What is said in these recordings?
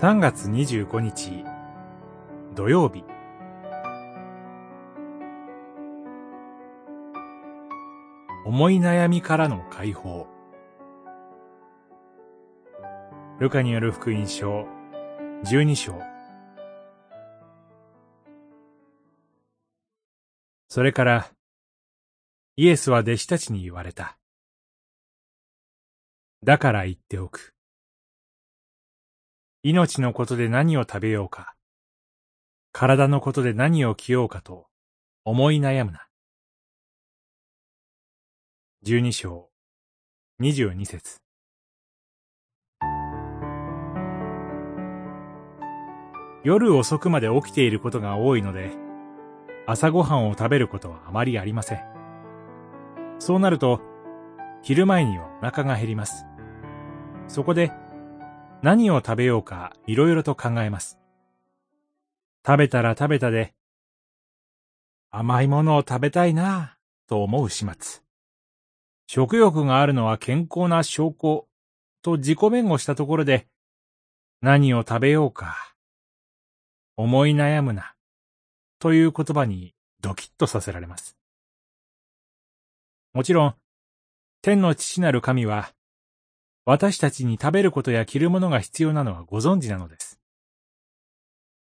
3月25日。土曜日。思い悩みからの解放。ルカによる福音書。12章。それからイエスは弟子たちに言われた。だから言っておく。命のことで何を食べようか、体のことで何を着ようかと思い悩むな。十二章、二十二節。夜遅くまで起きていることが多いので、朝ごはんを食べることはあまりありません。そうなると、昼前にはお腹が減ります。そこで、何を食べようかいろいろと考えます。食べたら食べたで、甘いものを食べたいなぁと思う始末。食欲があるのは健康な証拠と自己弁護したところで、何を食べようか、思い悩むな、という言葉にドキッとさせられます。もちろん、天の父なる神は、私たちに食べることや着るものが必要なのはご存知なのです。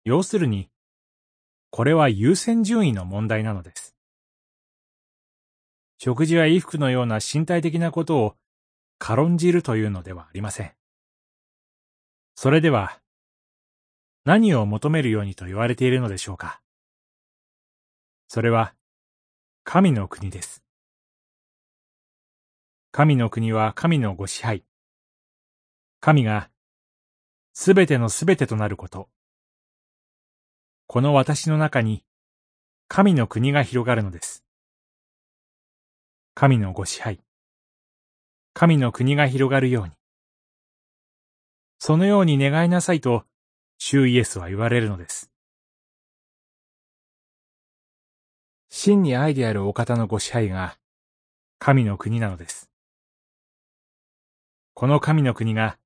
要するに、これは優先順位の問題なのです。食事や衣服のような身体的なことを軽んじるというのではありません。それでは、何を求めるようにと言われているのでしょうか。それは、神の国です。神の国は神のご支配。神がすべてのすべてとなること。この私の中に神の国が広がるのです。神のご支配。神の国が広がるように。そのように願いなさいと、主イエスは言われるのです。真に愛であるお方のご支配が、神の国なのです。この神の国が、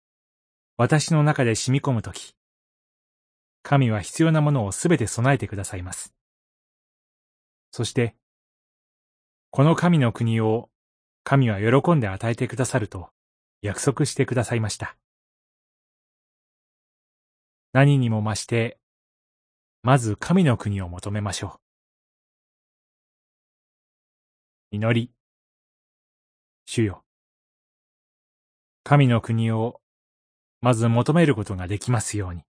私の中で染み込むとき、神は必要なものをすべて備えてくださいます。そして、この神の国を神は喜んで与えてくださると約束してくださいました。何にも増して、まず神の国を求めましょう。祈り。主よ。神の国をまず求めることができますように。